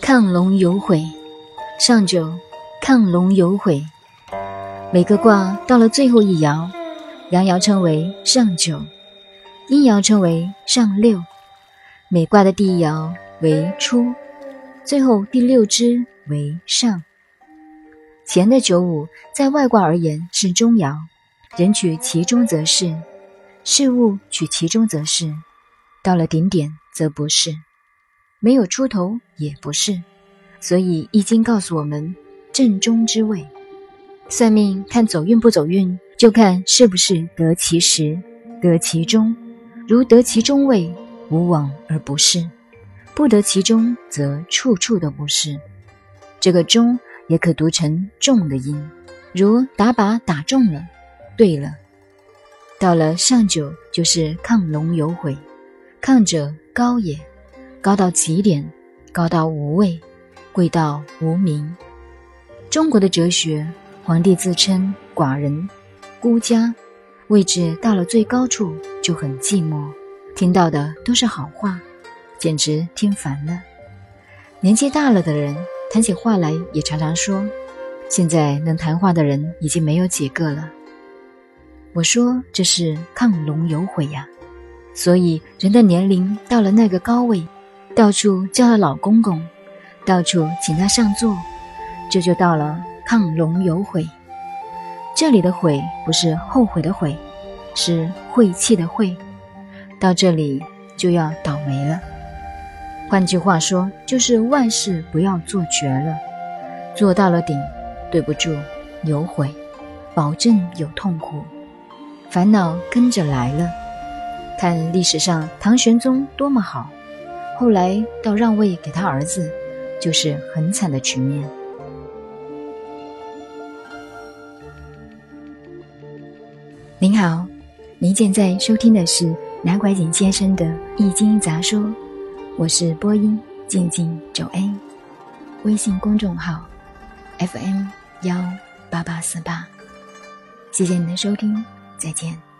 亢龙有悔，上九。亢龙有悔，每个卦到了最后一爻，阳爻称为上九，阴爻称为上六。每卦的第一爻为初，最后第六支为上。前的九五在外卦而言是中爻，人取其中则是，事物取其中则是。到了顶点则不是。没有出头也不是，所以《易经》告诉我们正中之位。算命看走运不走运，就看是不是得其时、得其中。如得其中位，无往而不是；不得其中，则处处都不是。这个中也可读成中的音，如打靶打中了，对了。到了上九，就是亢龙有悔，抗者高也。高到极点，高到无畏，贵到无名。中国的哲学，皇帝自称寡人、孤家，位置到了最高处就很寂寞，听到的都是好话，简直听烦了。年纪大了的人谈起话来也常常说：“现在能谈话的人已经没有几个了。”我说这是亢龙有悔呀。所以人的年龄到了那个高位。到处叫他老公公，到处请他上座，这就到了亢龙有悔。这里的悔不是后悔的悔，是晦气的晦。到这里就要倒霉了。换句话说，就是万事不要做绝了，做到了顶，对不住，有悔，保证有痛苦，烦恼跟着来了。看历史上唐玄宗多么好。后来到让位给他儿子，就是很惨的局面。您好，您现在收听的是南怀瑾先生的《易经杂说》，我是播音静静九 A，微信公众号 FM 幺八八四八，谢谢您的收听，再见。